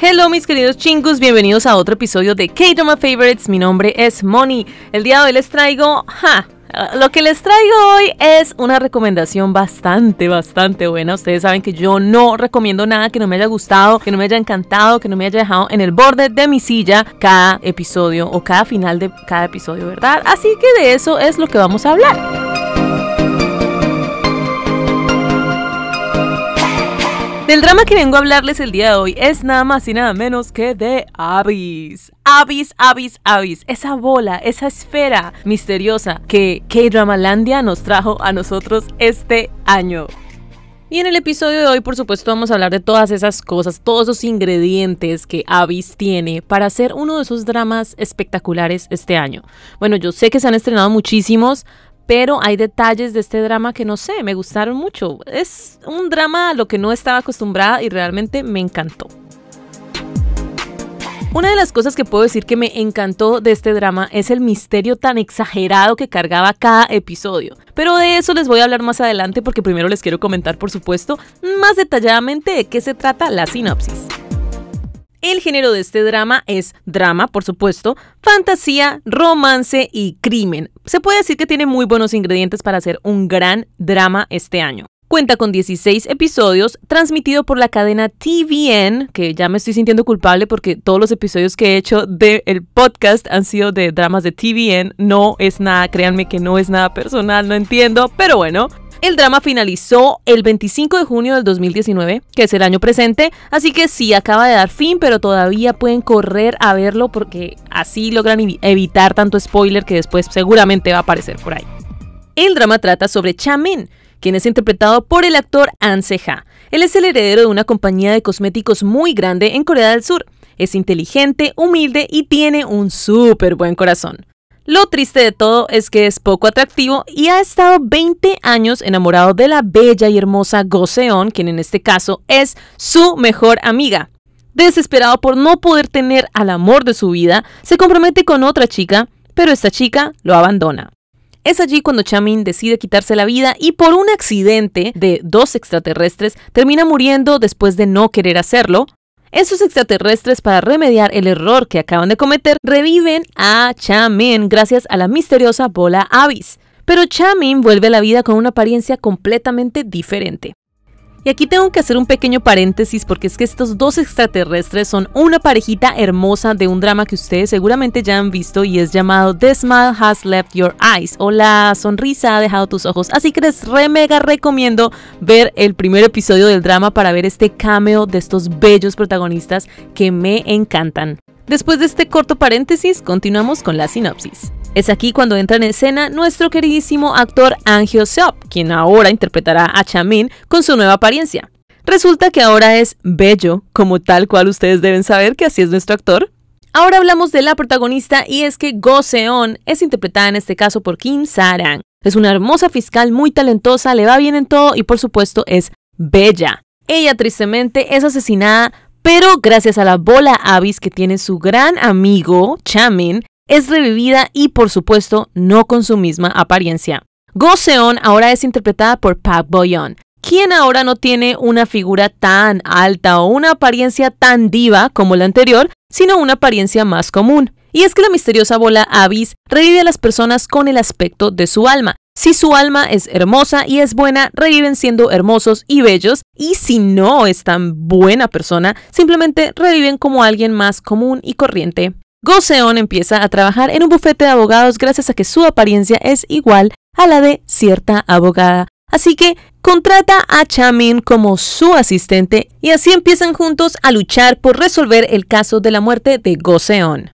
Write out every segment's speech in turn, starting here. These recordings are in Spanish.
Hello mis queridos chingus, bienvenidos a otro episodio de K-Drama Favorites. Mi nombre es Moni. El día de hoy les traigo, ja, lo que les traigo hoy es una recomendación bastante, bastante buena. Ustedes saben que yo no recomiendo nada que no me haya gustado, que no me haya encantado, que no me haya dejado en el borde de mi silla cada episodio o cada final de cada episodio, ¿verdad? Así que de eso es lo que vamos a hablar. Del drama que vengo a hablarles el día de hoy es nada más y nada menos que de Abyss. Abyss, Abyss, Abyss. Esa bola, esa esfera misteriosa que K-Dramalandia nos trajo a nosotros este año. Y en el episodio de hoy, por supuesto, vamos a hablar de todas esas cosas, todos esos ingredientes que Abyss tiene para hacer uno de esos dramas espectaculares este año. Bueno, yo sé que se han estrenado muchísimos, pero hay detalles de este drama que no sé, me gustaron mucho. Es un drama a lo que no estaba acostumbrada y realmente me encantó. Una de las cosas que puedo decir que me encantó de este drama es el misterio tan exagerado que cargaba cada episodio. Pero de eso les voy a hablar más adelante porque primero les quiero comentar, por supuesto, más detalladamente de qué se trata la sinopsis. El género de este drama es drama, por supuesto, fantasía, romance y crimen. Se puede decir que tiene muy buenos ingredientes para hacer un gran drama este año. Cuenta con 16 episodios, transmitido por la cadena TVN, que ya me estoy sintiendo culpable porque todos los episodios que he hecho del podcast han sido de dramas de TVN. No es nada, créanme que no es nada personal, no entiendo, pero bueno. El drama finalizó el 25 de junio del 2019, que es el año presente, así que sí acaba de dar fin, pero todavía pueden correr a verlo porque así logran evitar tanto spoiler que después seguramente va a aparecer por ahí. El drama trata sobre Chamin, quien es interpretado por el actor An Se-ha. Él es el heredero de una compañía de cosméticos muy grande en Corea del Sur. Es inteligente, humilde y tiene un súper buen corazón. Lo triste de todo es que es poco atractivo y ha estado 20 años enamorado de la bella y hermosa Goseon, quien en este caso es su mejor amiga. Desesperado por no poder tener al amor de su vida, se compromete con otra chica, pero esta chica lo abandona. Es allí cuando Chamin decide quitarse la vida y por un accidente de dos extraterrestres termina muriendo después de no querer hacerlo, esos extraterrestres, para remediar el error que acaban de cometer, reviven a Chamin gracias a la misteriosa bola Abyss. Pero Chamin vuelve a la vida con una apariencia completamente diferente. Y aquí tengo que hacer un pequeño paréntesis porque es que estos dos extraterrestres son una parejita hermosa de un drama que ustedes seguramente ya han visto y es llamado The Smile Has Left Your Eyes o La sonrisa ha dejado tus ojos. Así que les re mega recomiendo ver el primer episodio del drama para ver este cameo de estos bellos protagonistas que me encantan. Después de este corto paréntesis, continuamos con la sinopsis. Es aquí cuando entra en escena nuestro queridísimo actor Angel Seop, quien ahora interpretará a Chamin con su nueva apariencia. Resulta que ahora es bello, como tal cual ustedes deben saber que así es nuestro actor. Ahora hablamos de la protagonista y es que Go Seon es interpretada en este caso por Kim Sarang. Es una hermosa fiscal muy talentosa, le va bien en todo y por supuesto es bella. Ella tristemente es asesinada, pero gracias a la bola Abyss que tiene su gran amigo Chamin, es revivida y por supuesto no con su misma apariencia. Go Seon ahora es interpretada por Park Bo-yeon, quien ahora no tiene una figura tan alta o una apariencia tan diva como la anterior, sino una apariencia más común. Y es que la misteriosa bola Abyss revive a las personas con el aspecto de su alma. Si su alma es hermosa y es buena, reviven siendo hermosos y bellos, y si no es tan buena persona, simplemente reviven como alguien más común y corriente. Goseon empieza a trabajar en un bufete de abogados gracias a que su apariencia es igual a la de cierta abogada. Así que contrata a Chamin como su asistente y así empiezan juntos a luchar por resolver el caso de la muerte de Goseon.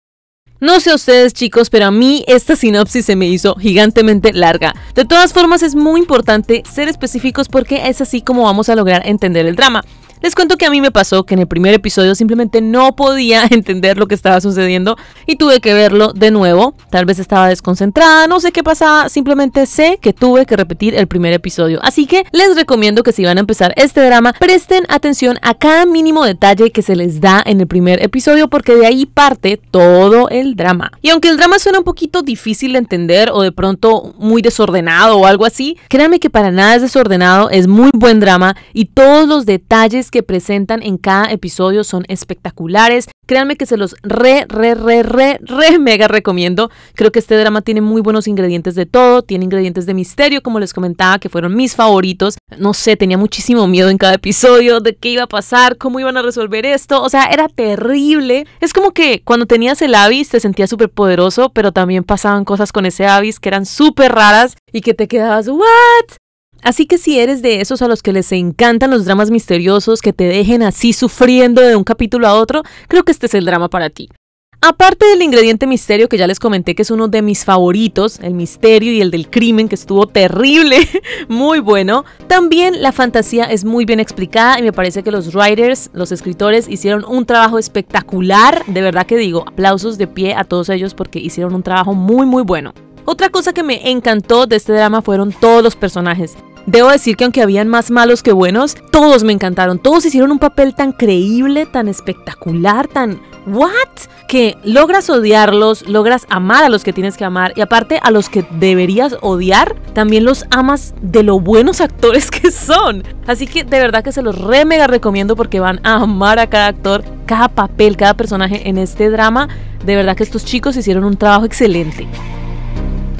No sé ustedes chicos, pero a mí esta sinopsis se me hizo gigantemente larga. De todas formas es muy importante ser específicos porque es así como vamos a lograr entender el drama. Les cuento que a mí me pasó que en el primer episodio simplemente no podía entender lo que estaba sucediendo y tuve que verlo de nuevo. Tal vez estaba desconcentrada, no sé qué pasaba, simplemente sé que tuve que repetir el primer episodio. Así que les recomiendo que si van a empezar este drama, presten atención a cada mínimo detalle que se les da en el primer episodio porque de ahí parte todo el drama. Y aunque el drama suena un poquito difícil de entender o de pronto muy desordenado o algo así, créanme que para nada es desordenado, es muy buen drama y todos los detalles que presentan en cada episodio son espectaculares. Créanme que se los re, re, re, re, re mega recomiendo. Creo que este drama tiene muy buenos ingredientes de todo. Tiene ingredientes de misterio, como les comentaba, que fueron mis favoritos. No sé, tenía muchísimo miedo en cada episodio de qué iba a pasar, cómo iban a resolver esto. O sea, era terrible. Es como que cuando tenías el Avis te sentías súper poderoso, pero también pasaban cosas con ese Avis que eran súper raras y que te quedabas, ¿what? Así que si eres de esos a los que les encantan los dramas misteriosos que te dejen así sufriendo de un capítulo a otro, creo que este es el drama para ti. Aparte del ingrediente misterio que ya les comenté que es uno de mis favoritos, el misterio y el del crimen que estuvo terrible, muy bueno, también la fantasía es muy bien explicada y me parece que los writers, los escritores hicieron un trabajo espectacular, de verdad que digo, aplausos de pie a todos ellos porque hicieron un trabajo muy muy bueno. Otra cosa que me encantó de este drama fueron todos los personajes. Debo decir que aunque habían más malos que buenos, todos me encantaron. Todos hicieron un papel tan creíble, tan espectacular, tan ¿what? Que logras odiarlos, logras amar a los que tienes que amar y aparte a los que deberías odiar, también los amas de lo buenos actores que son. Así que de verdad que se los re mega recomiendo porque van a amar a cada actor, cada papel, cada personaje en este drama. De verdad que estos chicos hicieron un trabajo excelente.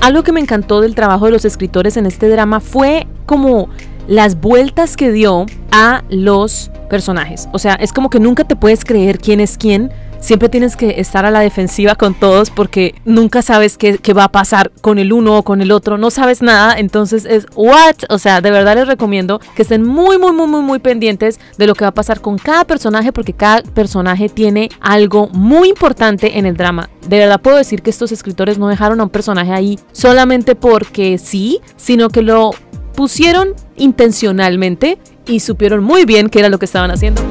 Algo que me encantó del trabajo de los escritores en este drama fue como las vueltas que dio a los personajes. O sea, es como que nunca te puedes creer quién es quién siempre tienes que estar a la defensiva con todos porque nunca sabes qué, va a pasar con el uno o con el otro, no sabes nada, entonces es what, o sea, de verdad les recomiendo que estén muy, muy, muy, muy, muy pendientes de lo que va a pasar con cada personaje porque cada personaje tiene algo muy importante en el drama. De verdad puedo decir que estos escritores no dejaron a un personaje ahí solamente porque sí, sino que lo pusieron intencionalmente y supieron muy bien qué era lo que estaban haciendo.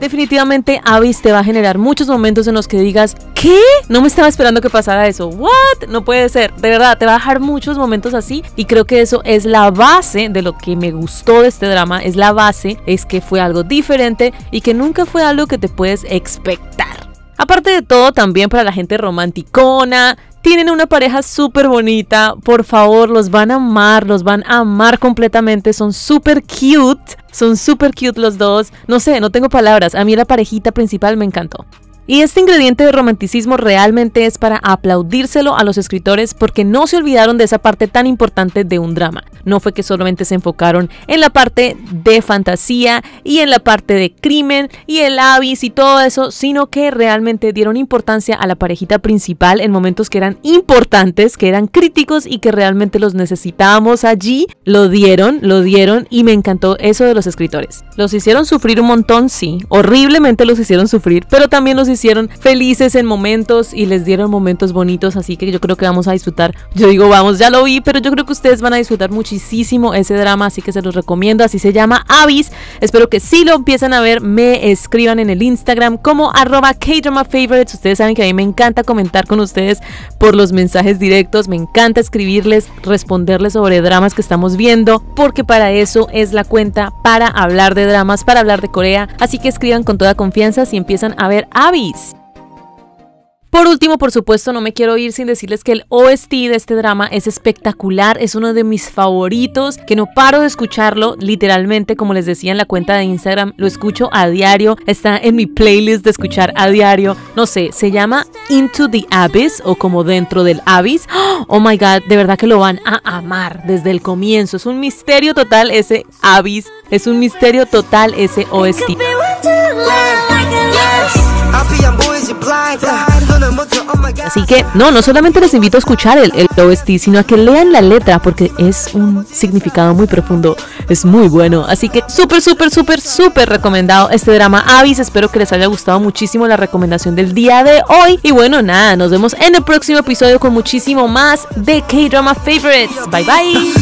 Definitivamente Avis te va a generar muchos momentos en los que digas, ¿qué? No me estaba esperando que pasara eso. ¿What? No puede ser. De verdad, te va a dejar muchos momentos así y creo que eso es la base de lo que me gustó de este drama. Es la base, es que fue algo diferente y que nunca fue algo que te puedes expectar. Aparte de todo, también para la gente romanticona, tienen una pareja súper bonita, por favor, los van a amar, los van a amar completamente, son súper cute, son súper cute los dos, no sé, no tengo palabras, a mí la parejita principal me encantó. Y este ingrediente de romanticismo realmente es para aplaudírselo a los escritores porque no se olvidaron de esa parte tan importante de un drama. No fue que solamente se enfocaron en la parte de fantasía y en la parte de crimen y el avis y todo eso, sino que realmente dieron importancia a la parejita principal en momentos que eran importantes, que eran críticos y que realmente los necesitábamos allí. Lo dieron, lo dieron y me encantó eso de los escritores. Los hicieron sufrir un montón, sí, horriblemente los hicieron sufrir, pero también los hicieron hicieron felices en momentos y les dieron momentos bonitos, así que yo creo que vamos a disfrutar. Yo digo, vamos, ya lo vi, pero yo creo que ustedes van a disfrutar muchísimo ese drama, así que se los recomiendo, así se llama Avis. Espero que si lo empiezan a ver, me escriban en el Instagram como arroba Favorites. Ustedes saben que a mí me encanta comentar con ustedes por los mensajes directos, me encanta escribirles, responderles sobre dramas que estamos viendo, porque para eso es la cuenta, para hablar de dramas, para hablar de Corea. Así que escriban con toda confianza si empiezan a ver Avis. Por último, por supuesto, no me quiero ir sin decirles que el OST de este drama es espectacular, es uno de mis favoritos, que no paro de escucharlo, literalmente, como les decía en la cuenta de Instagram, lo escucho a diario, está en mi playlist de escuchar a diario, no sé, se llama Into the Abyss o como dentro del Abyss. Oh my god, de verdad que lo van a amar desde el comienzo, es un misterio total ese Abyss, es un misterio total ese OST. Así que, no, no solamente les invito a escuchar el, el OST, sino a que lean la letra porque es un significado muy profundo, es muy bueno. Así que súper, súper, súper, súper recomendado este drama Avis. Espero que les haya gustado muchísimo la recomendación del día de hoy. Y bueno, nada, nos vemos en el próximo episodio con muchísimo más de K-Drama Favorites. Bye bye.